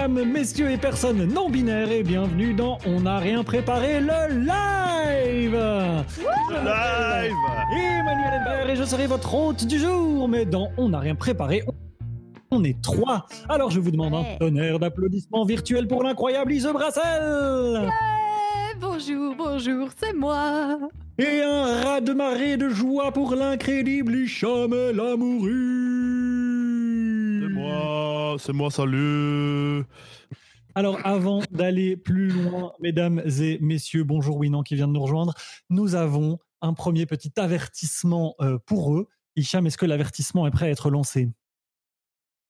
Mesdames, messieurs et personnes non binaires, et bienvenue dans On n'a rien préparé, le live Live Emmanuel Hébert et je serai votre hôte du jour, mais dans On n'a rien préparé, on est trois. Alors je vous demande un tonnerre d'applaudissements virtuels pour l'incroyable Ise Brassel bonjour, bonjour, c'est moi. et un raz de marée de joie pour l'incrédible Hicham El Amouri. C'est moi, c'est moi, salut Alors, avant d'aller plus loin, mesdames et messieurs, bonjour Winan qui vient de nous rejoindre, nous avons un premier petit avertissement euh, pour eux. Hicham, est-ce que l'avertissement est prêt à être lancé?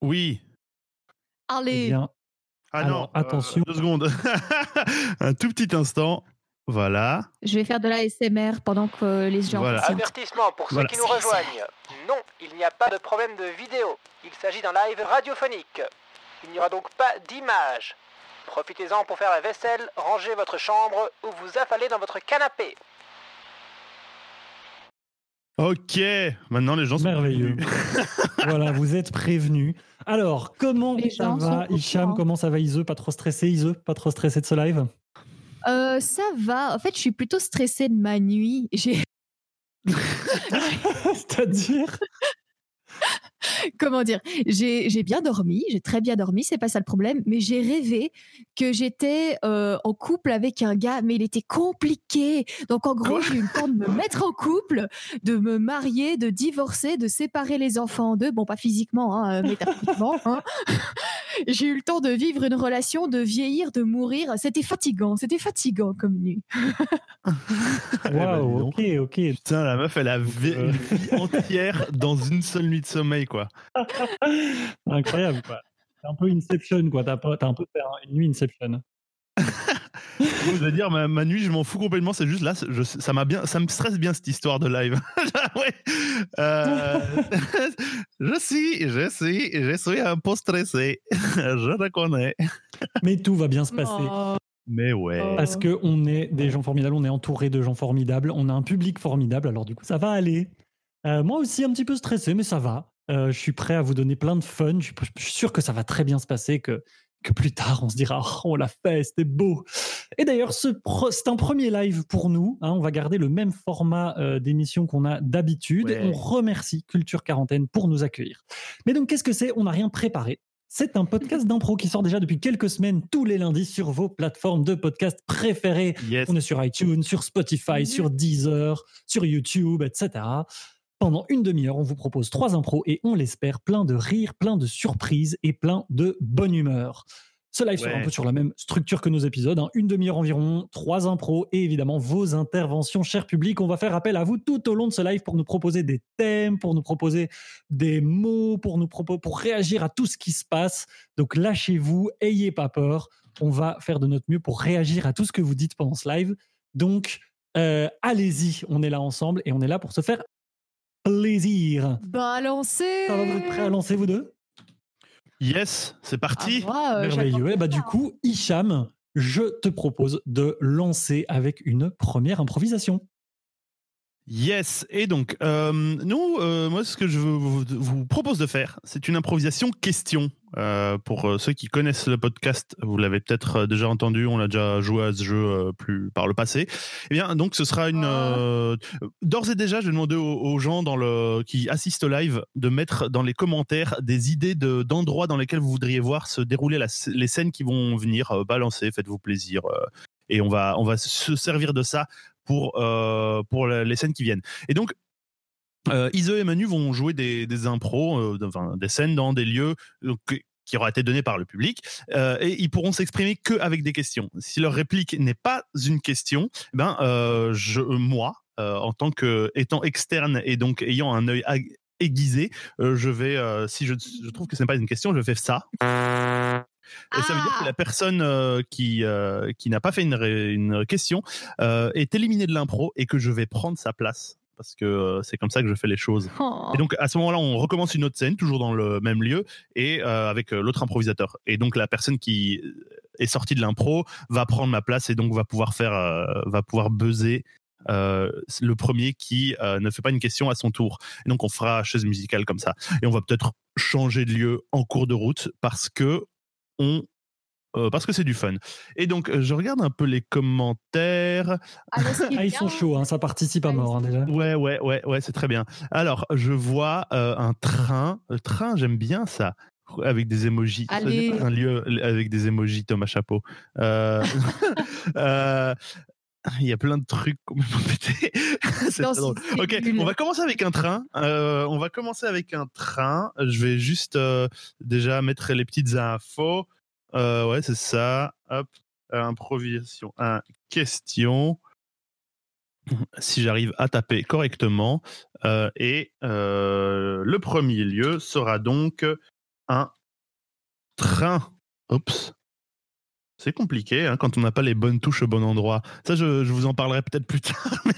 Oui. Eh Allez, bien, Ah Alors, non, attention. deux secondes. Un tout petit instant. Voilà. je vais faire de la SMR pendant que les gens Voilà. Avertissement pour ceux Voilà. qui nous rejoignent. Non, il n'y a pas de problème de vidéo. Il s'agit d'un live radiophonique. Il n'y aura donc pas d'image. Profitez-en pour faire la vaisselle, ranger votre chambre ou vous affaler dans votre canapé. Ok. Maintenant, les gens sont merveilleux. voilà, vous êtes prévenus. Alors, comment Les ça va, Hicham? Comment ça va, Ise Pas trop stressé, Ise Pas trop stressé de ce live? Euh, ça va. En fait, je suis plutôt stressée de ma nuit. J'ai C'est-à-dire? Comment dire? J'ai bien dormi. J'ai très bien dormi. C'est pas ça le problème. Mais j'ai rêvé que j'étais euh, en couple avec un gars, mais il était compliqué. Donc en gros, j'ai eu le temps de me mettre en couple, de me marier, de divorcer, de séparer les enfants en deux. Bon, pas physiquement, hein, euh, métaphysiquement. hein. J'ai eu le temps de vivre une relation, de vieillir, de mourir. C'était fatigant. C'était fatigant comme nuit. Eh ben, Waouh, ok, ok. Putain, la meuf, elle a vi- Euh. une vie entière dans une seule nuit de sommeil, quoi. Incroyable, quoi. C'est un peu Inception, quoi. T'as un peu fait un- une nuit Inception. Je veux dire, ma, ma nuit, je m'en fous complètement. C'est juste là, je- ça m'a bien, ça me stresse bien cette histoire de live. ouais. Euh, je suis, je suis, je suis un peu stressé. je reconnais. Mais tout va bien se passer. Oh. Mais ouais. Parce que on est des gens formidables, on est entouré de gens formidables, on a un public formidable, alors du coup ça va aller. Euh, moi aussi un petit peu stressé, mais ça va. Euh, je suis prêt à vous donner plein de fun. Je suis, je suis sûr que ça va très bien se passer, que, que plus tard on se dira oh, on l'a fait, c'était beau. Et d'ailleurs, ce c'est un premier live pour nous. hein, on va garder le même format euh, d'émission qu'on a d'habitude. Ouais. On remercie Culture Quarantaine pour nous accueillir. Mais donc, qu'est-ce que c'est? On n'a rien préparé. C'est un podcast d'impro qui sort déjà depuis quelques semaines, tous les lundis, sur vos plateformes de podcast préférées. Yes. On est sur iTunes, sur Spotify, sur Deezer, sur YouTube, etc. Pendant une demi-heure, on vous propose trois impros et on l'espère, plein de rires, plein de surprises et plein de bonne humeur. Ce live sera un peu sur la même structure que nos épisodes, hein. une demi-heure environ, trois impros et évidemment vos interventions, cher public. On va faire appel à vous tout au long de ce live pour nous proposer des thèmes, pour nous proposer des mots, pour nous pour réagir à tout ce qui se passe. Donc lâchez-vous, ayez pas peur. On va faire de notre mieux pour réagir à tout ce que vous dites pendant ce live. Donc euh, allez-y, on est là ensemble et on est là pour se faire plaisir. Balancez Ça va, vous êtes prêts à lancer vous deux? Yes, c'est parti. Ah, moi, euh, Merveilleux. Et bah du coup, Hicham, je te propose de lancer avec une première improvisation. Yes. Et donc, euh, nous, euh, moi, ce que je vous, vous propose de faire, c'est une improvisation question. Euh, pour euh, ceux qui connaissent le podcast, vous l'avez peut-être euh, déjà entendu, on a déjà joué à ce jeu euh, plus par le passé. Eh bien, donc, ce sera une. euh, D'ores et déjà, je vais demander aux, aux gens dans le, qui assistent au live de mettre dans les commentaires des idées de- d'endroits dans lesquels vous voudriez voir se dérouler la- les scènes qui vont venir. Balancer, faites-vous plaisir. et on va, on va se servir de ça pour, pour les scènes qui viennent. Et donc, euh, Ise et Manu vont jouer des, des impros, euh, enfin, des scènes dans des lieux que- qui auraient été donnés par le public, euh, et ils pourront s'exprimer qu'avec des questions. Si leur réplique n'est pas une question, eh ben, euh, je, moi, euh, en tant que étant externe et donc ayant un œil aiguisé, euh, je vais, euh, si je, je trouve que ce n'est pas une question, je fais ça. Et ça veut dire que Ah. la personne euh, qui, euh, qui n'a pas fait une, question euh, est éliminée de l'impro et que je vais prendre sa place. Parce que euh, c'est comme ça que je fais les choses. Oh. Et donc à ce moment-là, on recommence une autre scène, toujours dans le même lieu, et euh, avec euh, l'autre improvisateur. Et donc la personne qui est sortie de l'impro va prendre ma place et donc va pouvoir faire, va pouvoir buzzer euh, le premier qui euh, ne fait pas une question à son tour. Et donc on fera chaise musicale comme ça. Et on va peut-être changer de lieu en cours de route parce que on euh, parce que c'est du fun. Et donc, euh, je regarde un peu les commentaires. Ah, Ah, ils sont chauds, hein, ça participe à mort hein, déjà. Ouais, ouais, ouais, ouais, c'est très bien. Alors, je vois euh, un train. Le train, j'aime bien ça. Avec des Allez. Un lieu avec des emojis, Thomas Chapeau. Euh, euh, Il y a plein de trucs complètement pétés. C'est drôle. Ok, on va commencer avec un train. Euh, on va commencer avec un train. Je vais juste euh, déjà mettre les petites infos. Euh, ouais, c'est ça. Hop, improvisation. Un question. Si j'arrive à taper correctement. Euh, et euh, le premier lieu sera donc un train. Oups. C'est compliqué hein, quand on n'a pas les bonnes touches au bon endroit. Ça, je, je vous en parlerai peut-être plus tard. mais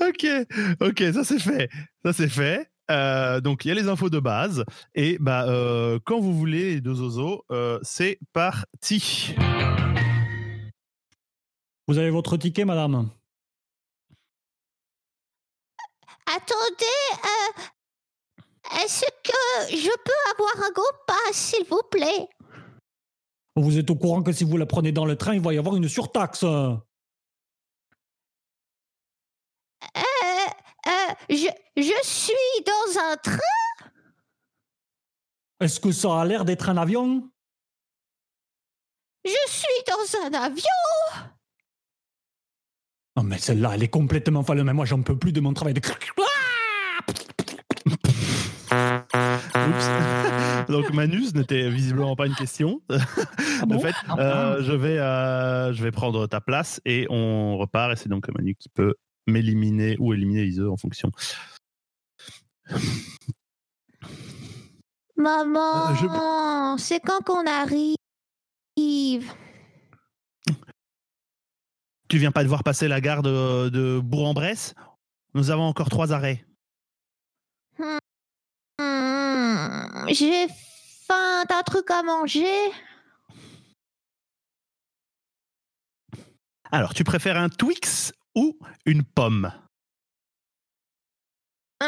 ok, ok, ça c'est fait. Ça c'est fait. Euh, donc il y a les infos de base. Et bah, euh, quand vous voulez, les deux oiseaux, euh, c'est parti. Vous avez votre ticket, madame? Attendez, euh, est-ce que je peux avoir un gros pass, s'il vous plaît? Vous êtes au courant que si vous la prenez dans le train, il va y avoir une surtaxe. euh, euh, je, je suis dans un train. Est-ce que ça a l'air d'être un avion? Je suis dans un avion. Non, mais celle-là, elle est complètement folle. Mais moi, j'en peux plus de mon travail de. Oups. donc Manus n'était visiblement pas une question. Ah de bon? fait, Ah, euh, je, vais, euh, je vais prendre ta place et on repart. Et c'est donc Manu qui peut m'éliminer ou éliminer Iseux en fonction. Maman, Euh, je- c'est quand qu'on arrive? Tu viens pas de voir passer la gare de, de Bourg-en-Bresse? Nous avons encore trois arrêts. Hmm, J'ai faim, t'as un truc à manger? Alors, tu préfères un Twix ou une pomme? Hmm.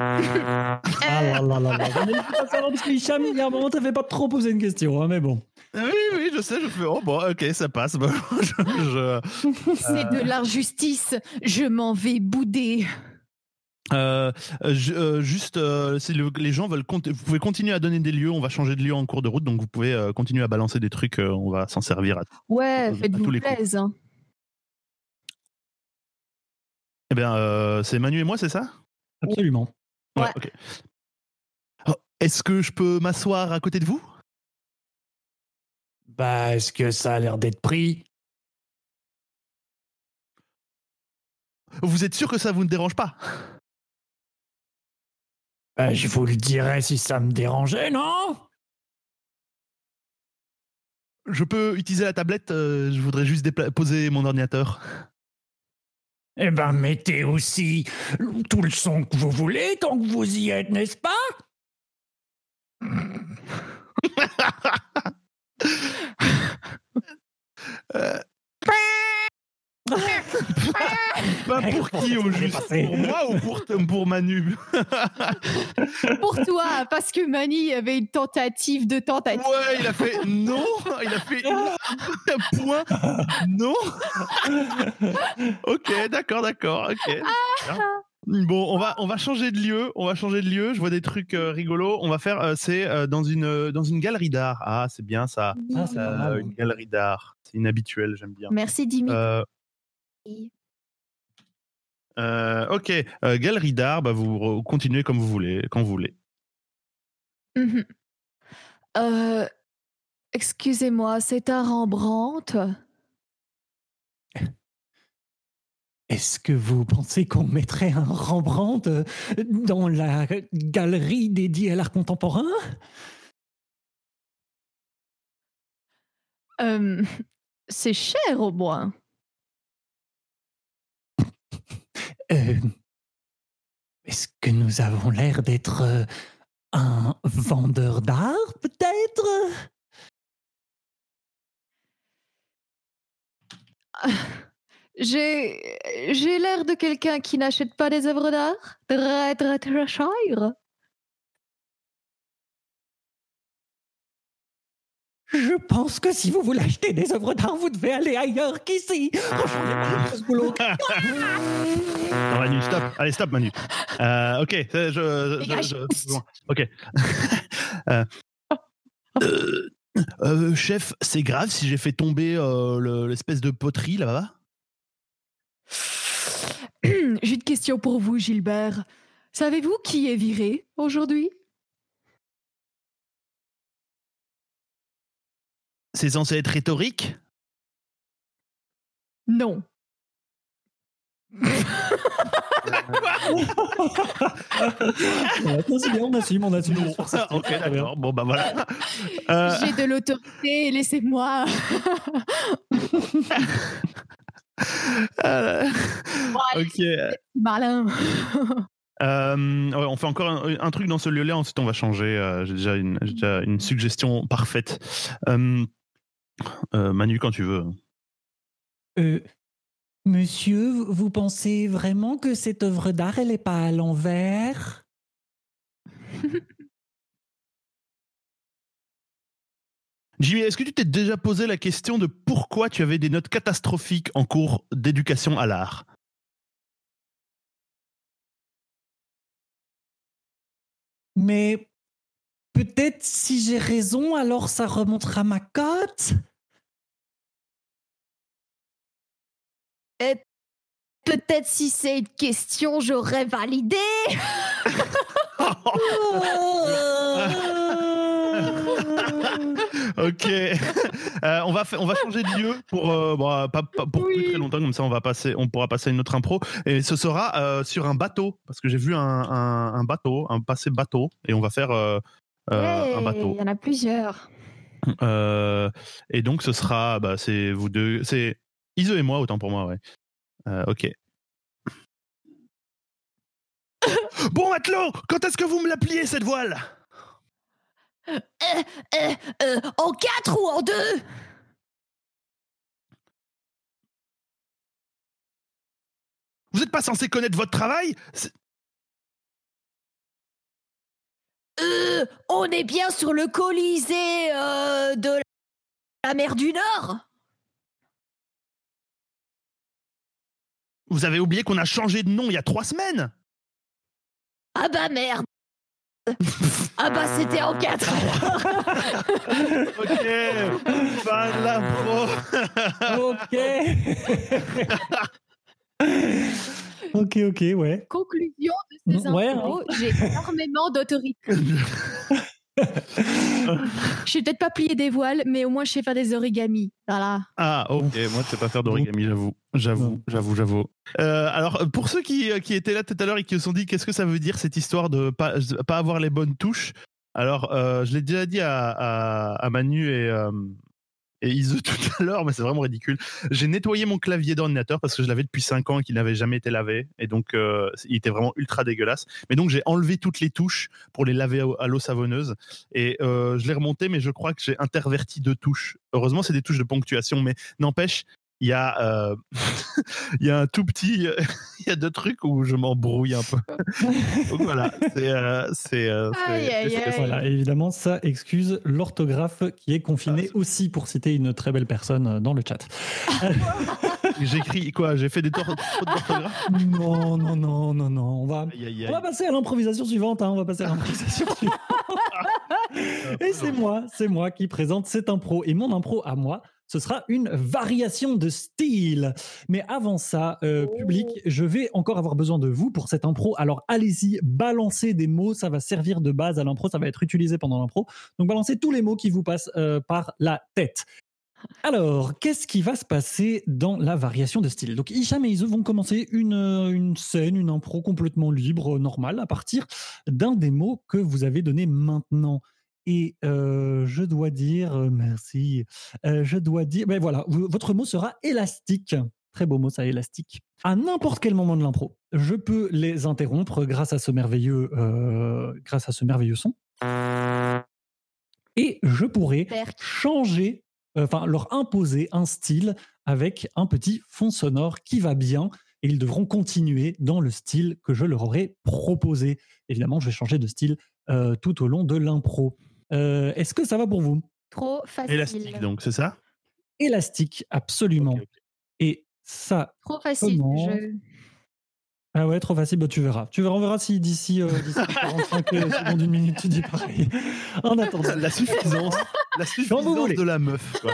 Ah là là là là. Pas parce que Hicham, il y a un moment, t'avais pas trop posé une question, hein, mais bon. Oui, oui, je sais, je fais. Oh, bon, ok, ça passe. Bon, je- je- C'est de l'injustice. Je m'en vais bouder. Euh, je- euh, juste, euh, si le- les gens veulent, vous pouvez continuer à donner des lieux. On va changer de lieu en cours de route, donc vous pouvez euh, continuer à balancer des trucs. euh, on va s'en servir. À... Ouais, À tous faites-vous plaisir. hein. Eh bien, euh, c'est Manu et moi, c'est ça? Absolument. Ouais. ok. Oh, Est-ce que je peux m'asseoir à côté de vous? Bah, est-ce que ça a l'air d'être pris? Vous êtes sûr que ça vous ne dérange pas? Bah, Je vous le dirais si ça me dérangeait, non? Je peux utiliser la tablette. euh, je voudrais juste dépla- poser mon ordinateur. Eh ben, mettez aussi tout le son que vous voulez tant que vous y êtes, n'est-ce pas? Euh, Pas pour qui au juste. Pour moi ou pour, pour Manu? Pour toi, parce que Mani avait une tentative de tentative. Ouais, il a fait non. Il a fait point. Non. ok, d'accord, d'accord. Ok. Bon, on va on va changer de lieu. On va changer de lieu. Je vois des trucs euh, rigolos. On va faire euh, c'est euh, dans une dans une galerie d'art. Ah, c'est bien ça. Ah, Euh, mal. une galerie d'art. C'est inhabituel. J'aime bien. Merci Dimitri. Euh, euh, ok, euh, galerie d'art. Bah, vous continuez comme vous voulez, quand vous voulez. Mhm. Euh, Excusez-moi, c'est un Rembrandt? Est-ce que vous pensez qu'on mettrait un Rembrandt dans la galerie dédiée à l'art contemporain? Euh, C'est cher au moins. Euh, Est-ce que nous avons l'air d'être euh, un vendeur d'art, peut-être? J'ai j'ai l'air de quelqu'un qui n'achète pas des œuvres d'art? Très très très Je pense que si vous voulez acheter des œuvres d'art, vous devez aller ailleurs qu'ici. Oh. Non, Manu, stop. Allez, stop, Manu. Euh, ok, je, ok. Euh, euh, euh, chef, c'est grave si j'ai fait tomber euh, le- l'espèce de poterie là-bas? J'ai une question pour vous, Gilbert. Savez-vous qui est viré aujourd'hui? C'est censé être rhétorique Non. Ouais, non, c'est bien, on assume, on assume. Ah, ok, d'accord. Bon, bah voilà. Euh, J'ai de l'autorité, laissez-moi. euh, ok. Malin. Euh, ouais, on fait encore un, un truc dans ce lieu-là, ensuite on va changer. euh, J'ai déjà, une- j'ai déjà une suggestion parfaite. Euh, Manu, quand tu veux. Euh, monsieur, vous- vous pensez vraiment que cette œuvre d'art, elle n'est pas à l'envers? Jimmy, est-ce que tu t'es déjà posé la question de pourquoi tu avais des notes catastrophiques en cours d'éducation à l'art? Mais peut-être si j'ai raison, alors ça remontera ma cote? Peut-être si c'est une question, j'aurais validé. Ok. Euh, on, va on va changer de lieu pour, euh, bon, euh, pas, pas pour plus très longtemps, comme ça on, va passer, on pourra passer à une autre impro. Et ce sera euh, sur un bateau, parce que j'ai vu un, un- un bateau, un passé bateau, et on va faire euh, euh, un bateau. Il y en a plusieurs. Euh, et donc ce sera, bah, c'est vous deux, c'est Iso et moi, autant pour moi, ouais. Euh, ok. bon matelot, quand est-ce que vous me la pliez cette voile? Euh, euh, euh, en quatre ou en deux? Vous n'êtes pas censé connaître votre travail? Euh, on est bien sur le Colisée euh, de la mer du Nord Vous avez oublié qu'on a changé de nom il y a trois semaines Ah bah merde Ah bah c'était en quatre Ok, fin de l'impro. Ok. ok, ok, ouais. Conclusion de ces Ouais, infos, j'ai énormément d'autorité. Je sais peut-être pas plier des voiles, mais au moins je sais faire des origamis. Voilà. Ah, ok, moi je sais pas faire d'origami, j'avoue. J'avoue, j'avoue, j'avoue. Euh, alors, pour ceux qui, qui étaient là tout à l'heure et qui se sont dit qu'est-ce que ça veut dire cette histoire de pas, de pas avoir les bonnes touches, alors euh, je l'ai déjà dit à, à, à Manu et, euh, et Iso tout à l'heure, mais c'est vraiment ridicule. J'ai nettoyé mon clavier d'ordinateur parce que je l'avais depuis 5 ans et qu'il n'avait jamais été lavé. Et donc, euh, il était vraiment ultra dégueulasse. Mais donc, j'ai enlevé toutes les touches pour les laver à- à l'eau savonneuse. Et euh, je l'ai remonté, mais je crois que j'ai interverti deux touches. Heureusement, c'est des touches de ponctuation, mais n'empêche, il y a, euh, il y a un tout petit, il y a deux trucs où je m'embrouille un peu. Donc voilà, c'est, euh, c'est, euh. Voilà, évidemment, ça excuse l'orthographe qui est confiné aussi, pour citer une très belle personne dans le chat. J'écris quoi J'ai fait des tor- fautes d'orthographe? Non, non, non, non, non. On va, Aïe, aïe, on va passer à l'improvisation suivante. hein, On va passer à l'improvisation suivante. Et c'est moi, c'est moi qui présente cette impro. Et mon impro à moi, ce sera une variation de style. Mais avant ça, euh, public, je vais encore avoir besoin de vous pour cette impro. Alors allez-y, balancez des mots, ça va servir de base à l'impro, ça va être utilisé pendant l'impro. Donc balancez tous les mots qui vous passent euh, par la tête. Alors, qu'est-ce qui va se passer dans la variation de style? Donc, Hicham et Iso vont commencer une, euh, une scène, une impro complètement libre, normale, à partir d'un des mots que vous avez donné maintenant. Et euh, je dois dire, euh, merci, euh, je dois dire, ben voilà, votre mot sera élastique. Très beau mot, ça, élastique. À n'importe quel moment de l'impro, je peux les interrompre grâce à ce merveilleux, euh, grâce à ce merveilleux son. Et je pourrais changer, enfin leur imposer un style avec un petit fond sonore qui va bien et ils devront continuer dans le style que je leur aurais proposé. Évidemment, je vais changer de style euh, tout au long de l'impro. Euh, Est-ce que ça va pour vous? Trop facile. Élastique, donc, c'est ça? Élastique, absolument. Et ça, Trop facile. Comment je- ah ouais, trop facile, bah, tu verras. Tu verras, on verra si d'ici euh, d'ici 45 secondes, une minute, tu dis pareil. En attendant, La suffisance, la suffisance voulez. de la meuf. quoi.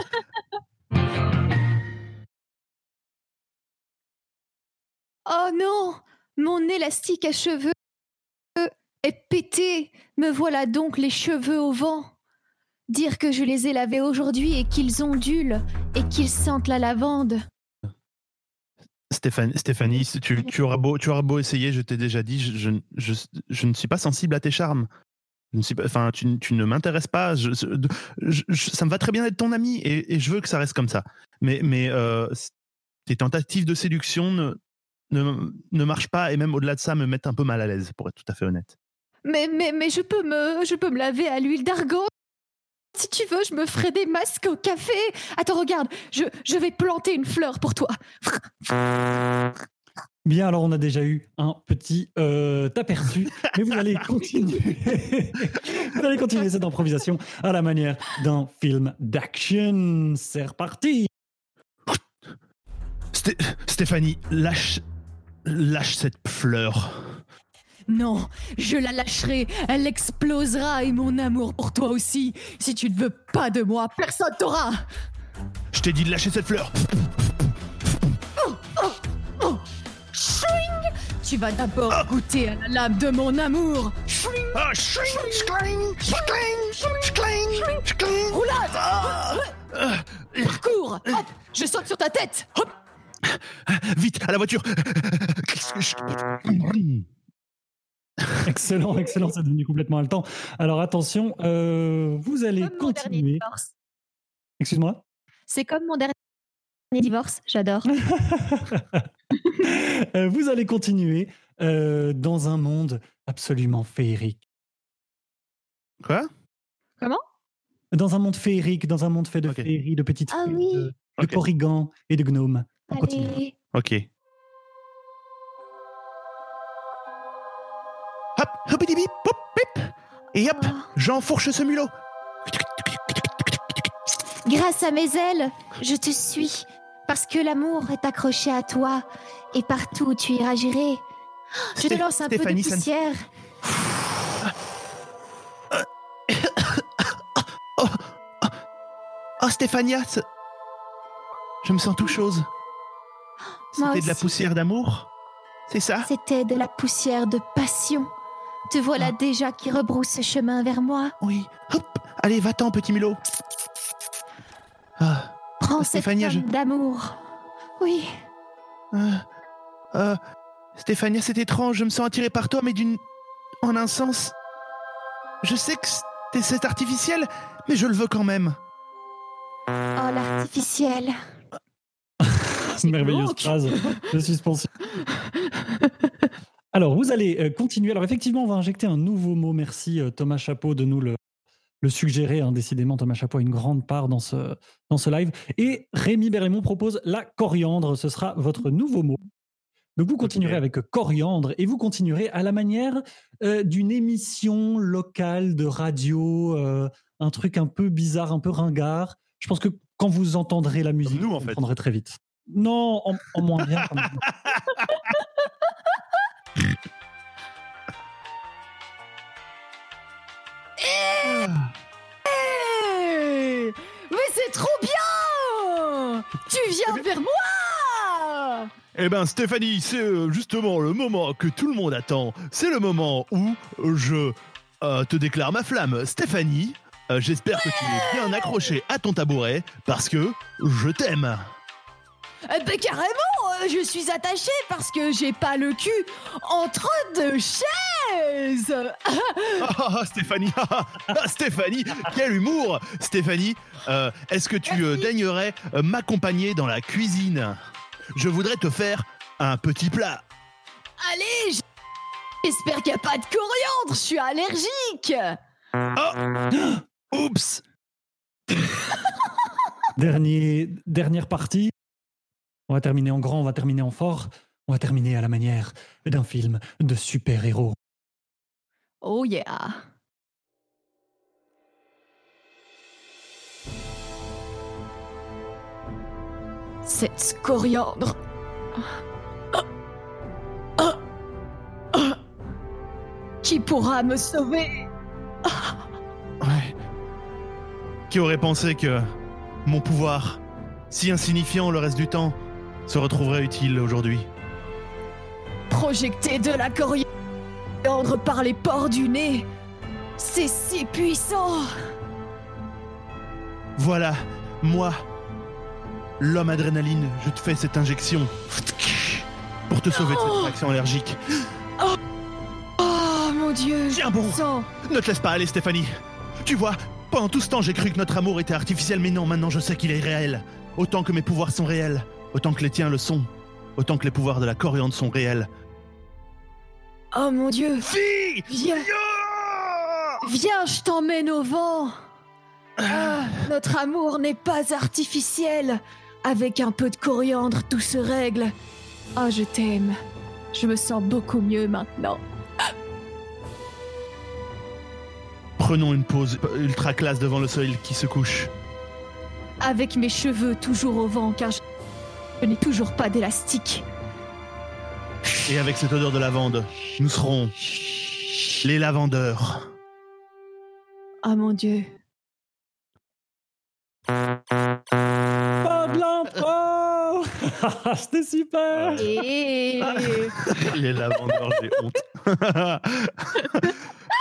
Oh non Mon élastique à cheveux est pété. Me voilà donc les cheveux au vent. Dire que je les ai lavés aujourd'hui et qu'ils ondulent et qu'ils sentent la lavande. Stéphanie, Stéphanie tu, auras beau, essayer, je t'ai déjà dit, je, ne suis pas sensible à tes charmes. Enfin, tu, ne m'intéresses pas. Ça me va très bien d'être ton ami et, je veux que ça reste comme ça. Mais, euh, tes tentatives de séduction ne, ne marchent pas et même au-delà de ça me mettent un peu mal à l'aise, pour être tout à fait honnête. Mais, mais, mais je, peux me, je peux me laver à l'huile d'argan. Si tu veux, je me ferai des masques au café. Attends, regarde, je, je vais planter une fleur pour toi. bien, alors on a déjà eu un petit euh, aperçu, mais vous allez continuer. vous allez continuer cette improvisation à la manière d'un film d'action. C'est reparti. Sté- Stéphanie, lâche, lâche cette fleur. Non, je la lâcherai, elle explosera et mon amour pour toi aussi. Si tu ne veux pas de moi, personne t'aura. Je t'ai dit de lâcher cette fleur. Oh, chouing. Tu vas d'abord goûter à la lame de mon amour. Chouing. Ah. Roulade. Ah, ah, Parcours. Hop Je saute sur ta tête. Hop. Vite, à la voiture. Excellent, excellent, c'est devenu complètement haletant. Alors attention, euh, vous allez Comme mon dernier continuer. divorce. Excuse-moi? C'est comme mon dernier divorce, j'adore. Euh, vous allez continuer euh, dans un monde absolument féerique. Quoi? Dans un monde féerique, dans un monde fait de féeries, de petites Ah fées, oui. de, de Ok. porrigans et de gnomes. On continue. Allez Ok. Hop, hop, bip. Et hop, Oh. j'enfourche ce mulot. Grâce à mes ailes, je te suis. Parce que l'amour est accroché à toi. Et partout où tu iras, j'irai. Je te lance un Stéphanie, peu de poussière. Oh, Stéphania, ce- je me sens tout chose. C'était de la poussière d'amour C'est ça? C'était de la poussière de passion. Te voilà déjà qui rebrousse chemin vers moi. Oui. Hop, allez, va-t'en, petit mulot. Ah, Prends cette Stéphania, je- d'amour. Oui, euh, euh, Stéphania, c'est étrange, je me sens attiré par toi, mais d'une. En un sens. Je sais que c'est- artificiel, mais je le veux quand même. oh l'artificiel. Merveilleuse phrase de suspension. Alors, vous allez euh, continuer. Alors, effectivement, on va injecter un nouveau mot. Merci euh, Thomas Chapeau de nous le, le suggérer. hein. Décidément, Thomas Chapeau a une grande part dans ce, dans ce live. Et Rémi Berlémont propose la coriandre. Ce sera votre nouveau mot. Donc, vous continuerez avec coriandre et vous continuerez à la manière euh, d'une émission locale de radio, euh, un truc un peu bizarre, un peu ringard. Je pense que quand vous entendrez la musique, nous, en vous fait. comprendrez très vite. Non, en, en moins bien. vers moi Eh ben Stéphanie, c'est euh, justement le moment que tout le monde attend. C'est le moment où je euh, te déclare ma flamme. Stéphanie, euh, j'espère que tu es bien accroché à ton tabouret parce que je t'aime. Eh ben carrément, euh, je suis attachée parce que j'ai pas le cul entre deux chaises Ah, ah, ah, Stéphanie, Stéphanie, quel humour Stéphanie, euh, est-ce que tu euh, Merci. daignerais m'accompagner dans la cuisine? Je voudrais te faire un petit plat. Allez, j'espère qu'il n'y a pas de coriandre, je suis allergique Oups Dernier, dernière partie. On va terminer en grand, on va terminer en fort, on va terminer à la manière d'un film de super-héros. Oh yeah! Cette coriandre. Qui pourra me sauver? Ouais. Qui aurait pensé que mon pouvoir, si insignifiant le reste du temps, se retrouverait utile aujourd'hui. Projeter de la coriandre par les pores du nez, c'est si puissant. Voilà, moi, l'homme adrénaline, je te fais cette injection pour te sauver de cette réaction allergique. Oh mon dieu, Tiens bon, sang ne te laisse pas aller Stéphanie. Tu vois, pendant tout ce temps j'ai cru que notre amour était artificiel, mais non, maintenant je sais qu'il est réel. Autant que mes pouvoirs sont réels, autant que les tiens le sont, autant que les pouvoirs de la coriandre sont réels. Oh mon dieu Fille Viens, viens, je t'emmène au vent Ah, Notre amour n'est pas artificiel Avec un peu de coriandre, tout se règle. Ah, je t'aime. Je me sens beaucoup mieux maintenant. Prenons une pause ultra classe devant le soleil qui se couche. Avec mes cheveux toujours au vent, car je, je n'ai toujours pas d'élastique. Et avec cette odeur de lavande, nous serons les lavandeurs. Ah mon dieu. Pas de l'impro C'était super Et... Les lavandeurs, j'ai honte.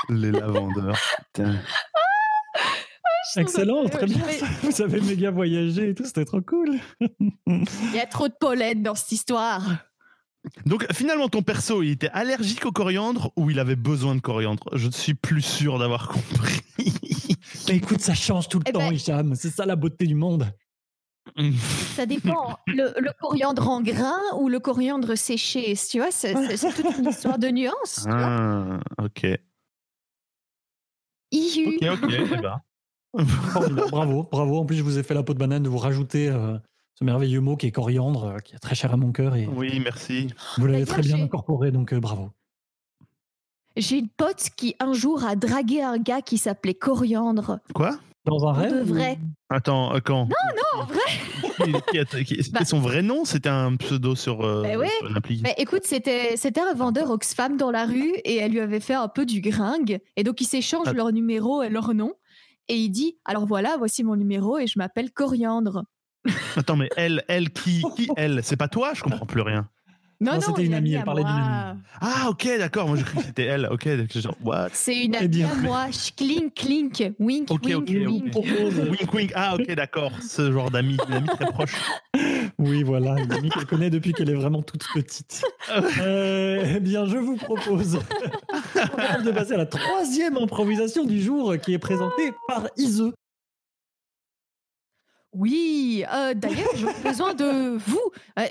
les lavandeurs, putain. Excellent, très bien. Vous avez méga voyagé et tout, c'était trop cool. Il y a trop de pollen dans cette histoire. Donc finalement, ton perso, il était allergique au coriandre ou il avait besoin de coriandre? Je ne suis plus sûr d'avoir compris. Mais écoute, ça change tout le Eh temps, ben- Hicham. C'est ça la beauté du monde. Ça dépend. Le, le coriandre en grain ou le coriandre séché. Tu vois, c'est c'est- c'est toute une histoire de nuances. ah, ok. Ihu. Ok, ok. eh ben. Bravo, bravo. En plus, je vous ai fait la peau de banane de vous rajouter euh, ce merveilleux mot qui est coriandre, euh, qui est très cher à mon cœur et Oui, merci. vous l'avez très bien incorporé, donc euh, bravo. J'ai une pote qui un jour a dragué un gars qui s'appelait Coriandre. Quoi? Dans un rêve de ou- vrai. Attends, euh, quand? Non, en vrai. C'était Bah. son vrai nom? C'était un pseudo sur, euh, Bah ouais. sur une appli Mais écoute, c'était c'était un vendeur Oxfam dans la rue et elle lui avait fait un peu du gringue. Et donc ils s'échangent Ah. leur numéro et leur nom. Et il dit Alors voilà, voici mon numéro et je m'appelle Coriandre. Attends, mais elle, elle, qui, qui elle C'est pas toi? Je comprends plus rien. Non, c'était une amie, elle parlait d'une amie. Ah, ok, d'accord. Moi, j'ai cru que c'était elle. Ok, donc, genre, what? C'est une Eh amie bien. à moi. Clink, clink, wink, wink, ok, wink. Wink, wink. Ah, ok, d'accord. Ce genre d'ami, une amie très proche. Oui, voilà, une amie qu'elle connaît depuis qu'elle est vraiment toute petite. Euh, eh bien, je vous propose de passer à la troisième improvisation du jour qui est présentée par Ise. Oui, euh, d'ailleurs, j'ai besoin de vous. Euh,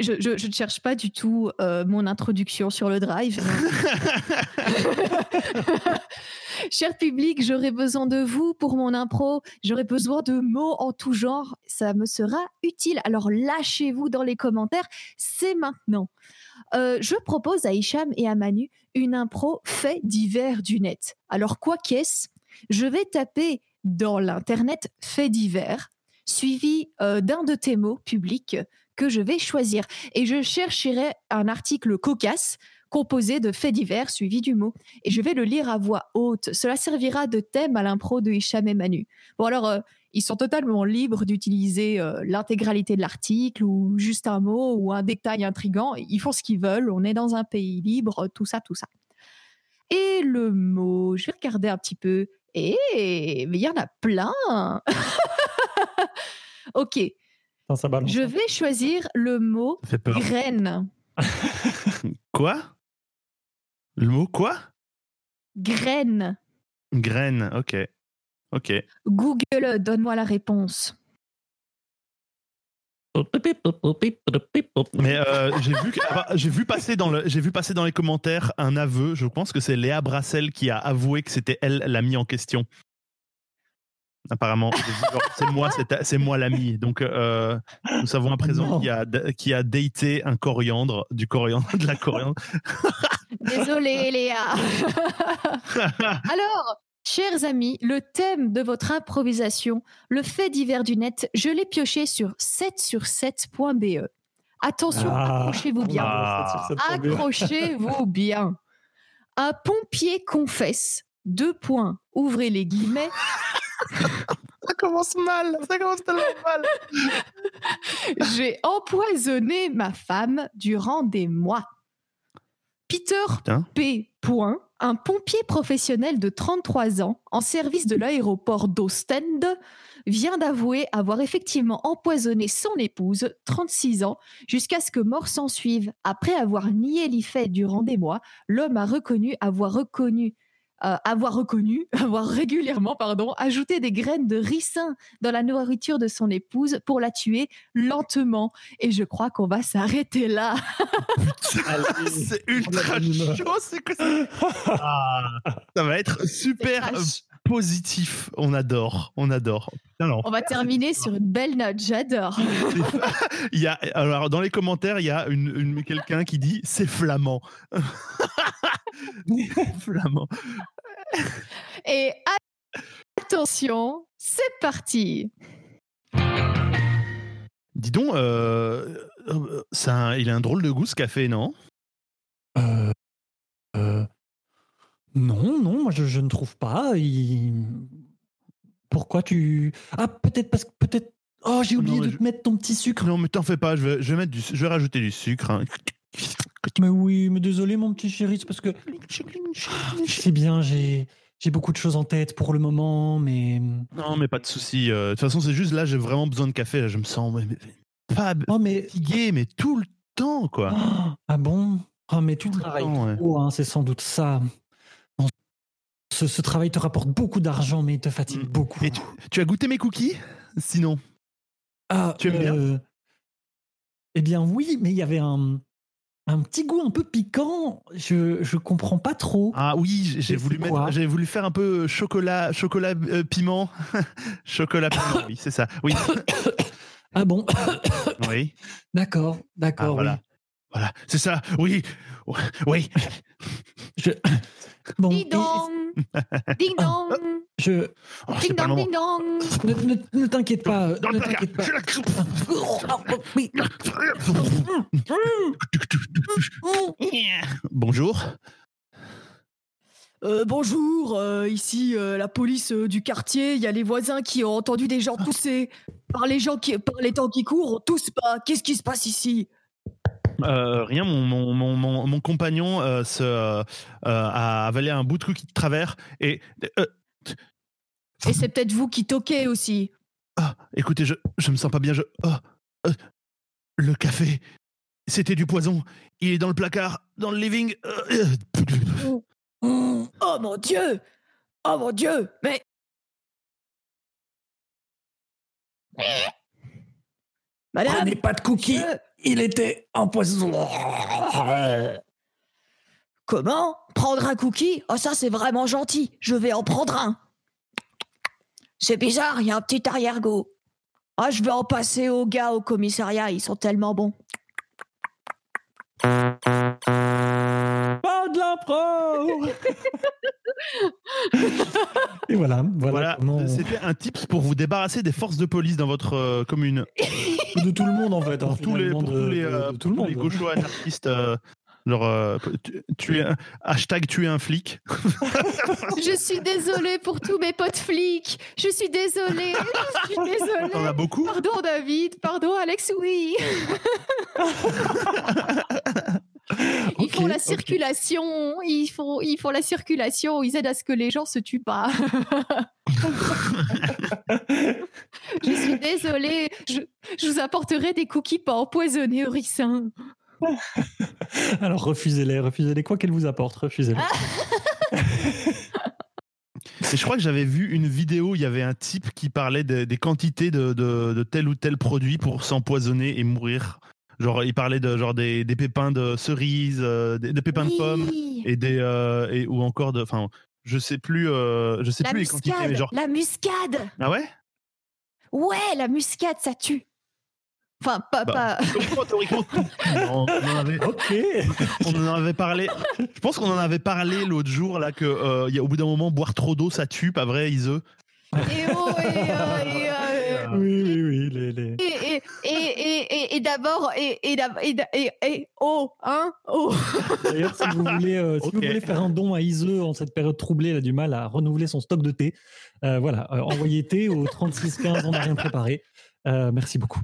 je, je- je ne cherche pas du tout euh, mon introduction sur le drive. Cher public, j'aurai besoin de vous pour mon impro. J'aurai besoin de mots en tout genre. Ça me sera utile. Alors lâchez-vous dans les commentaires. C'est maintenant. Euh, je propose à Hicham et à Manu une impro fait divers du net. Alors quoi qu'est-ce Je vais taper dans l'internet fait divers suivi euh, d'un de tes mots publics que je vais choisir. Et je chercherai un article cocasse composé de faits divers suivi du mot. Et je vais le lire à voix haute. Cela servira de thème à l'impro de Hicham et Manu. Bon alors, euh, ils sont totalement libres d'utiliser euh, l'intégralité de l'article ou juste un mot ou un détail intrigant. Ils font ce qu'ils veulent. On est dans un pays libre, tout ça, tout ça. Et le mot, je vais regarder un petit peu. Et mais il y en a plein. ok, Putain, ça balance. je vais choisir le mot graine. Quoi? Le mot quoi? Graine. Graine, ok. Ok. Google, donne-moi la réponse. Mais euh, j'ai vu, que- ah j'ai vu passer dans le, j'ai vu passer dans les commentaires un aveu. Je pense que c'est Léa Brassel qui a avoué que c'était elle l'ami en question. Apparemment, c'est moi, c'est, moi l'ami. Donc, euh, nous savons à présent qui a, qui a daté un coriandre, du coriandre, de la coriandre. Désolée, Léa. Alors, Chers amis, le thème de votre improvisation, le fait divers du net, je l'ai pioché sur 7sur7.be. Attention, Ah. accrochez-vous bien. Ah. Accrochez-vous bien. Un pompier confesse. Deux points. Ouvrez les guillemets. Ça commence mal, ça commence tellement mal. J'ai empoisonné ma femme durant des mois. Peter Putain. P. Point, un pompier professionnel de 33 ans en service de l'aéroport d'Ostende vient d'avouer avoir effectivement empoisonné son épouse, 36 ans, jusqu'à ce que mort s'en suive. Après avoir nié les faits durant des mois, l'homme a reconnu avoir reconnu euh, avoir reconnu, avoir régulièrement, pardon, ajouté des graines de ricin dans la nourriture de son épouse pour la tuer lentement. Et je crois qu'on va s'arrêter là. C'est ultra chaud, c'est quoi ça Ah, Ça va être super positif. On adore, on adore. L'enfer. On va terminer sur une belle note, j'adore. Il y a, alors, dans les commentaires, il y a une, une- quelqu'un qui dit c'est flamand. flamand. Et attention, c'est parti. Dis donc, euh, euh, un- il a un drôle de goût ce café, non? Euh, euh, non, non, moi je, je ne trouve pas. Il- Pourquoi tu. Ah, peut-être parce que. Peut-être. Oh, j'ai oublié Non, de je- te mettre ton petit sucre. Non, mais t'en fais pas, je vais, je vais, mettre du, je vais rajouter du sucre. hein. Mais oui, mais désolé, mon petit chéri, c'est parce que. Sais bien, j'ai. J'ai beaucoup de choses en tête pour le moment, mais. Non, mais pas de souci. euh, De toute façon, c'est juste là, j'ai vraiment besoin de café. Là, je me sens pas Oh, mais. fatigué, mais tout le temps, quoi. Oh, ah bon? Ah, mais tu Tout le travailles temps, ouais. trop, hein, c'est sans doute ça. Bon, ce, ce travail te rapporte beaucoup d'argent, mais il te fatigue Mm. beaucoup. Et tu, tu as goûté mes cookies? Sinon. Ah, Tu aimes bien? euh, Eh bien, oui, mais il y avait un, un petit goût un peu piquant. Je je comprends pas trop. Ah oui, j'ai- voulu quoi mettre, j'ai voulu faire un peu chocolat, chocolat euh, piment, chocolat piment. Oui, c'est ça. Oui, Ah bon oui. D'accord, Ah, d'accord. voilà, voilà, c'est ça. Oui, oui. oui. Je... Bon, Ding et- dong Ding dong et je Oh, Ding dong, ding dong ne, ne- ne t'inquiète pas. Dans ne t'inquiète pas. Oui. Bonjour. Euh, bonjour, euh, ici euh, la police euh, du quartier. Il y a les voisins qui ont entendu des gens tousser. Par les gens qui, par les temps qui courent, on tousse pas. Qu'est-ce qui se passe ici? Euh, rien, mon, mon, mon, mon, mon compagnon euh, se, euh, a avalé un bout de cookie de travers et euh, Et c'est peut-être vous qui toquez aussi. ah, écoutez, je, je me sens pas bien. Je, ah, euh, le café, c'était du poison. Il est dans le placard, dans le living. euh, euh, Oh mon dieu Oh mon dieu Mais Madame Prenez pas de cookies. je- Il était empoisonné. Comment Prendre un cookie? Oh ça c'est vraiment gentil. Je vais en prendre un. C'est bizarre, il y a un petit arrière-goût. Ah, je vais en passer aux gars au commissariat, ils sont tellement bons. Et voilà, voilà, Voilà, comment on- c'était un tips pour vous débarrasser des forces de police dans votre euh, commune. de tout le monde en fait. hein, Pour tous les, pour de- tous les, euh, de tout le tous monde. les gauchois anarchistes. euh, genre, euh, tu, tu es un- hashtag tuer un flic. Je suis désolée pour tous mes potes flics. Je suis désolée. Je suis as beaucoup? Pardon David, pardon Alex, oui. Ils font la circulation, ils font, ils font la circulation, ils aident à ce que les gens se tuent pas. je suis désolée, je, je vous apporterai des cookies pas empoisonnés au ricin. Alors refusez-les, refusez-les, quoi qu'elles vous apportent, refusez-les. Et je crois que j'avais vu une vidéo, il y avait un type qui parlait des, des quantités de, de- de tel ou tel produit pour s'empoisonner et mourir. Genre, il parlait de genre des, des pépins de cerises, euh, des, des pépins de pommes et des euh, et, ou encore de, enfin, je sais plus, euh, je sais La plus les quantités, mais muscade, genre la muscade. ah ouais? Ouais, la muscade, ça tue. Enfin, pas. Bah. pas... On, on en avait, Ok. on en avait parlé. Je pense qu'on en avait parlé l'autre jour là que euh, il y a, au bout d'un moment boire trop d'eau ça tue, pas vrai, Ise Et oh, et, euh, et, euh, Oui, oui, oui. Les, les... et, et, d'abord, et, et, et, et, et, oh, hein, oh. D'ailleurs, si vous voulez, euh, si vous Ok. voulez faire un don à Ise en cette période troublée, elle a du mal à renouveler son stock de thé. Euh, voilà, euh, envoyez thé au 3615, on n'a rien préparé. Euh, merci beaucoup.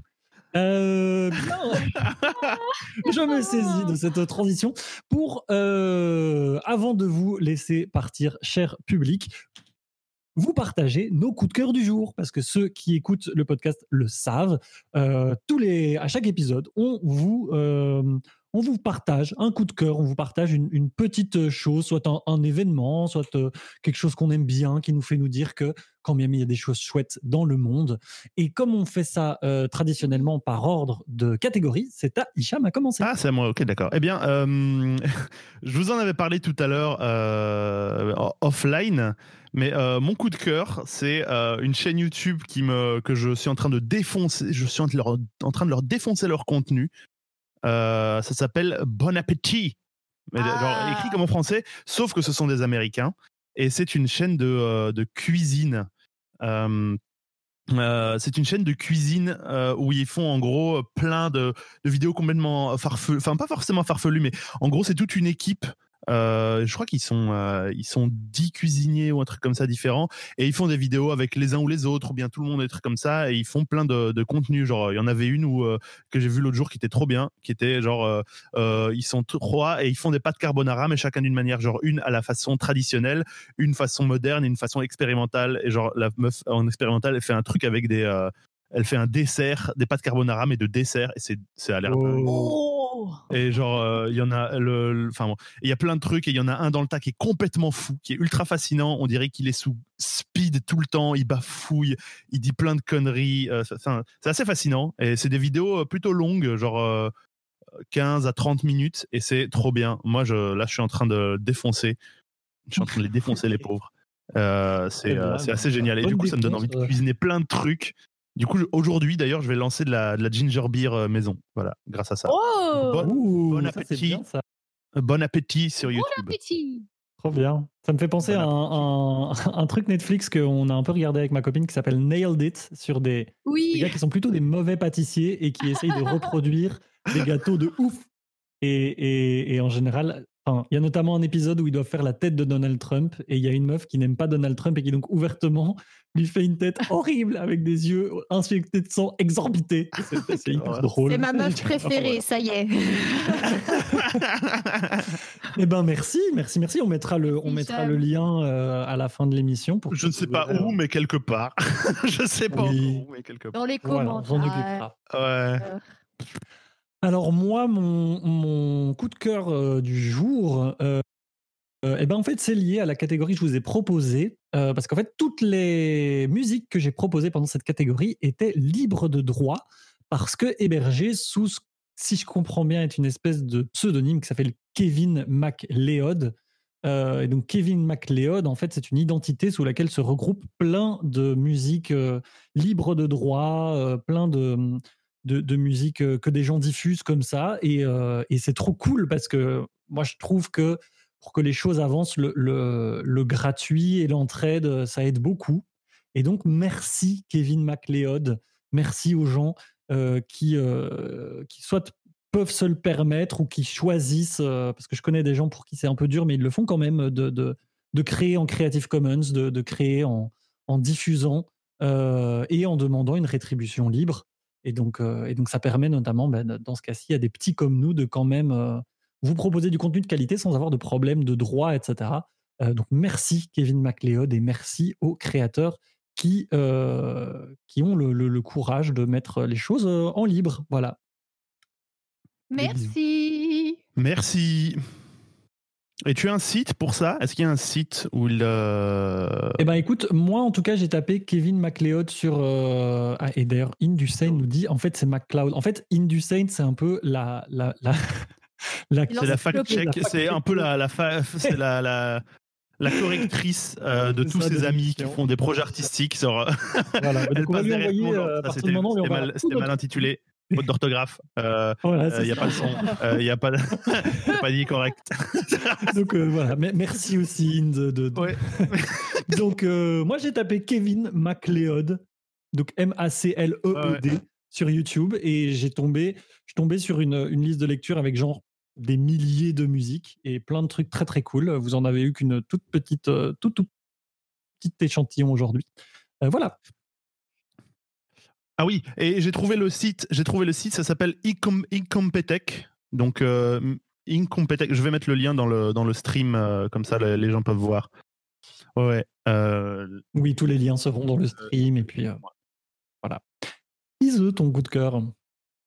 Euh, bien. Je me saisis de cette transition pour, euh, avant de vous laisser partir, cher public, vous partager nos coups de cœur du jour, parce que ceux qui écoutent le podcast le savent. Euh, tous les, à chaque épisode, on vous, euh, on vous partage un coup de cœur, on vous partage une, petite chose, soit un, événement, soit euh, quelque chose qu'on aime bien, qui nous fait nous dire que quand même il y a des choses chouettes dans le monde. Et comme on fait ça euh, traditionnellement par ordre de catégorie, c'est à Hicham à commencer. Ah, c'est à moi, ok, d'accord. Eh bien, euh, je vous en avais parlé tout à l'heure euh, offline, mais euh, mon coup de cœur, c'est euh, une chaîne YouTube qui me, que je suis en train de défoncer. Je suis en, en train de leur défoncer leur contenu. Euh, ça s'appelle Bon Appétit. Mais, Ah. genre, écrit comme en français, sauf que ce sont des Américains. Et c'est une chaîne de, euh, de cuisine. Euh, euh, c'est une chaîne de cuisine euh, où ils font en gros plein de, de vidéos complètement farfelues, enfin pas forcément farfelues, mais en gros c'est toute une équipe. Euh, je crois qu'ils sont euh, ils sont 10 cuisiniers ou un truc comme ça différents et ils font des vidéos avec les uns ou les autres ou bien tout le monde des trucs comme ça et ils font plein de, de contenus. Genre il y en avait une où euh, que j'ai vu l'autre jour qui était trop bien qui était genre euh, ils sont trois et ils font des pâtes carbonara mais chacun d'une manière genre une à la façon traditionnelle une façon moderne et une façon expérimentale. Et genre la meuf en expérimental elle fait un truc avec des elle fait un dessert des pâtes carbonara mais de dessert et c'est c'est à l'air. Oh. et genre euh, il y en a le enfin bon, il y a plein de trucs et il y en a un dans le tas qui est complètement fou qui est ultra fascinant. On dirait qu'il est sous speed tout le temps il bafouille il dit plein de conneries euh, c'est assez fascinant. Et c'est des vidéos euh, plutôt longues genre euh, 15 à 30 minutes et c'est trop bien. Moi je là je suis en train de défoncer. Je suis en train de les défoncer les pauvres. C'est assez génial. Et du coup ça me donne envie de cuisiner plein de trucs du coup aujourd'hui d'ailleurs je vais lancer de la, de la ginger beer euh, maison voilà grâce à ça Oh Bon- Ouh, bon ça, c'est appétit. bien, ça. Bon appétit sur Bon YouTube appétit Trop bien. Ça me fait penser à un, un- un truc Netflix qu'on a un peu regardé avec ma copine qui s'appelle Nailed It sur des, des Oui. gars qui sont plutôt des mauvais pâtissiers et qui essayent de reproduire des gâteaux de ouf. Et, et- et en général, enfin, il y a notamment un épisode où ils doivent faire la tête de Donald Trump et il y a une meuf qui n'aime pas Donald Trump et qui donc ouvertement lui fait une tête horrible avec des yeux inspectés de sang exorbités. C'est hyper drôle. C'est ma meuf préférée, ça y est. Eh ben merci, merci, merci. On mettra le, on mettra le lien euh, à la fin de l'émission. pour je ne sais pas verrez. où mais quelque part je sais pas Oui. où mais quelque part Dans les Voilà, on s'en commentaires. occupera. ouais Alors moi, mon, coup de cœur euh, du jour, euh, euh, eh ben en fait c'est lié à la catégorie que je vous ai proposée, euh, parce qu'en fait toutes les musiques que j'ai proposées pendant cette catégorie étaient libres de droit, parce que hébergées sous, ce- si je comprends bien, est une espèce de pseudonyme qui s'appelle Kevin MacLeod. Et donc Kevin MacLeod, en fait, c'est une identité sous laquelle se regroupent plein de musiques libres de droit, plein de, de, musique euh, que des gens diffusent comme ça. Et, euh, et c'est trop cool parce que moi, je trouve que pour que les choses avancent, le, le, gratuit et l'entraide, euh, ça aide beaucoup. Et donc, merci Kevin MacLeod. Merci aux gens qui, qui soit peuvent se le permettre ou qui choisissent, parce que je connais des gens pour qui c'est un peu dur, mais ils le font quand même, de, de, de créer en Creative Commons, de, de créer en, en diffusant et en demandant une rétribution libre. Et donc, euh, et donc ça permet notamment, ben, dans ce cas-ci, à des petits comme nous de quand même euh, vous proposer du contenu de qualité sans avoir de problème de droit, etc. Euh, donc merci Kevin MacLeod et merci aux créateurs qui, euh, qui ont le, le- le courage de mettre les choses en libre. Voilà. Merci. merci et tu as un site pour ça? Est-ce qu'il y a un site où il euh, Eh ben écoute, moi en tout cas j'ai tapé Kevin MacLeod sur euh, ah, et d'ailleurs Indusane nous dit en fait c'est MacLeod. En fait Indusane c'est un peu la la la, c'est la fact L'encyclopédie. check La c'est un peu la la fa- c'est la, la la correctrice euh, de tous ça, ses de amis qui font des projets artistiques sur voilà. Elle passe euh, c'était mal, intitulé faute d'orthographe. Euh, Voilà, Il n'y a ça. pas de son, il n'y a pas, de... pas dit correct. Donc euh, voilà, merci aussi Inde de, de- Ouais. Donc euh, moi j'ai tapé Kevin MacLeod, donc M-A-C-L-E-E-D Ouais, sur YouTube et j'ai tombé, je suis tombé sur une, une liste de lecture avec genre des milliers de musiques et plein de trucs très très cool. Vous en avez eu qu'une toute petite, euh, tout, tout petit échantillon aujourd'hui. Euh, voilà. Ah oui, et j'ai trouvé le site, j'ai trouvé le site, ça s'appelle Incompetech. Donc euh, Incompetech, je vais mettre le lien dans le, dans le stream, euh, comme ça les, les gens peuvent voir. Ouais, euh, Oui, tous les liens seront dans le stream et puis euh, voilà. Ise, ton coup de cœur.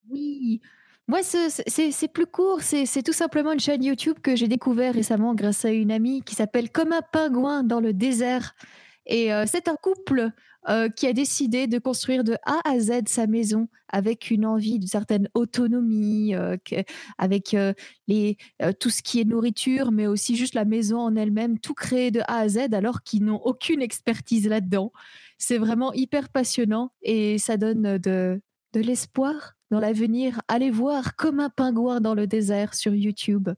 Oui. Moi, ce- ce- c'est c'est plus court. C'est c'est tout simplement une chaîne YouTube que j'ai découvert récemment grâce à une amie qui s'appelle Comme un pingouin dans le désert. Et euh, c'est un couple euh, qui a décidé de construire de A à Z sa maison avec une envie d'une certaine autonomie, euh, que- avec euh, les, euh, tout ce qui est nourriture, mais aussi juste la maison en elle-même, tout créé de A à Z alors qu'ils n'ont aucune expertise là-dedans. C'est vraiment hyper passionnant et ça donne de, de l'espoir dans l'avenir. Allez voir comme un pingouin dans le désert sur YouTube.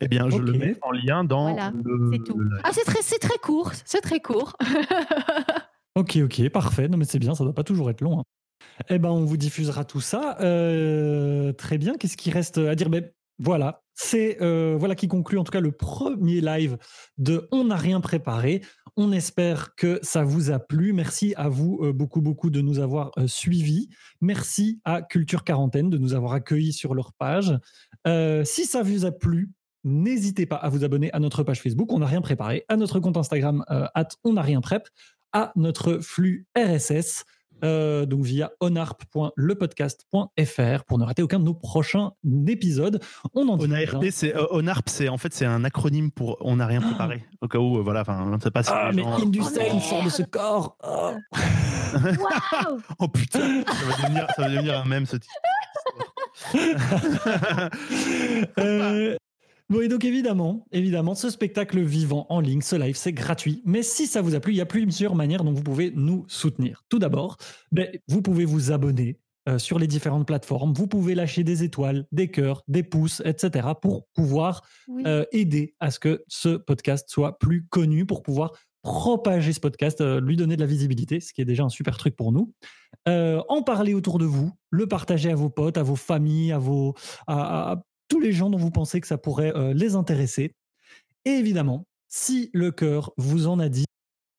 eh bien, je le mets en lien dans Voilà, le, C'est tout. Ah, c'est très, c'est très court. C'est très court. Ok, ok, parfait. Non, mais c'est bien, ça doit pas toujours être long. hein. Eh ben, on vous diffusera tout ça. Euh, très bien. Qu'est-ce qui reste à dire? Ben, Voilà, c'est euh, voilà qui conclut en tout cas le premier live de On n'a rien préparé. On espère que ça vous a plu. Merci à vous euh, beaucoup, beaucoup de nous avoir suivis. Merci à Culture Quarantaine de nous avoir accueillis sur leur page. Si ça vous a plu, n'hésitez pas à vous abonner à notre page Facebook. On n'a rien préparé. À notre compte Instagram, at on n'a rien prep à notre flux RSS, euh, donc via onarp.lepodcast.fr pour ne rater aucun de nos prochains épisodes. On en ONARP, c'est euh, ONARP, c'est en fait c'est un acronyme pour on n'a rien préparé. Au cas où, euh, voilà, enfin, on ne sait pas si Ah, les mais gens- Indusel Oh, sort de ce corps. Oh. Waouh Oh putain, ça va devenir, ça va devenir un même ce titre. Euh, Bon, et donc évidemment, évidemment, ce spectacle vivant en ligne, ce live, c'est gratuit. Mais si ça vous a plu, il y a plusieurs manières dont vous pouvez nous soutenir. Tout d'abord, ben, vous pouvez vous abonner euh, sur les différentes plateformes. Vous pouvez lâcher des étoiles, des cœurs, des pouces, etc. pour pouvoir Oui. euh, aider à ce que ce podcast soit plus connu, pour pouvoir propager ce podcast, euh, lui donner de la visibilité, ce qui est déjà un super truc pour nous. Euh, en parler autour de vous, le partager à vos potes, à vos familles, à, vos, à, à tous les gens dont vous pensez que ça pourrait euh, les intéresser. Et évidemment, si le cœur vous en a dit,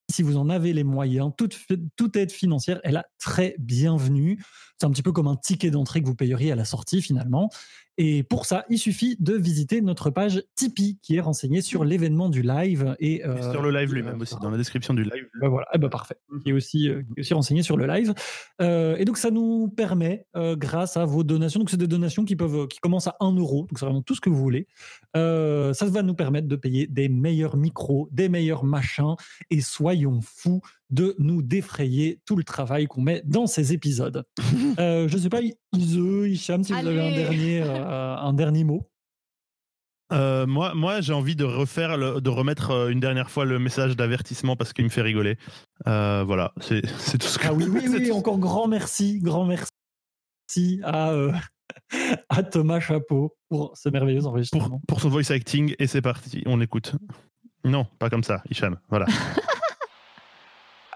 si vous en avez les moyens, toute, toute aide financière est la très bienvenue. C'est un petit peu comme un ticket d'entrée que vous payeriez à la sortie finalement. Et pour ça, il suffit de visiter notre page Tipeee qui est renseignée sur l'événement du live et Et euh, sur le live qui, lui-même euh, aussi, dans la description du live. ben voilà, eh ben parfait. Qui est aussi, euh, qui est aussi renseigné sur le live. Euh, et donc, ça nous permet, euh, grâce à vos donations, donc c'est des donations qui, peuvent, qui commencent à 1 euro, donc c'est vraiment tout ce que vous voulez. Euh, ça va nous permettre de payer des meilleurs micros, des meilleurs machins, et soyons fous de nous défrayer tout le travail qu'on met dans ces épisodes. Euh, je sais pas, Ise, Hicham, si vous avez un dernier, euh, un dernier mot. Euh, moi, moi j'ai envie de refaire, le- de remettre une dernière fois le message d'avertissement parce qu'il me fait rigoler. Euh, voilà, c'est tout ce que. Ah oui, oui, oui, encore grand merci, grand merci à, euh, à Thomas Chapeau pour ce merveilleux pour, enregistrement. pour son voice acting et c'est parti, on écoute. Non, pas comme ça, Hicham. Voilà.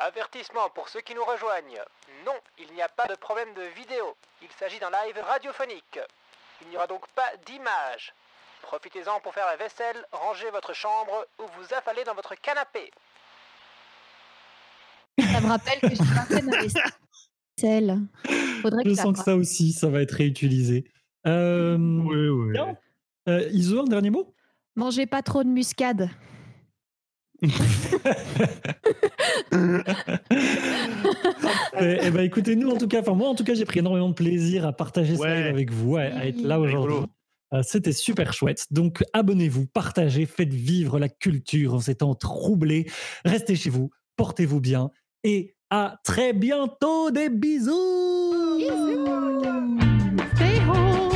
Avertissement pour ceux qui nous rejoignent. Non, il n'y a pas de problème de vidéo. Il s'agit d'un live radiophonique. Il n'y aura donc pas d'image. Profitez-en pour faire la vaisselle, ranger votre chambre ou vous affaler dans votre canapé. Ça me rappelle que j'ai pas fait ma vaisselle. Faudrait Je que sens que ça aussi, ça va être réutilisé. Euh, oui. bien. euh, Iso, un dernier mot? Mangez pas trop de muscade. Eh eh ben, écoutez, nous, en tout cas, enfin, moi, en tout cas, j'ai pris énormément de plaisir à partager ce Ouais. live avec vous, à, à être là aujourd'hui. Euh, C'était super chouette. Donc, abonnez-vous, partagez, faites vivre la culture en ces temps troublés. Restez chez vous, portez-vous bien et à très bientôt. Des bisous. Stay home.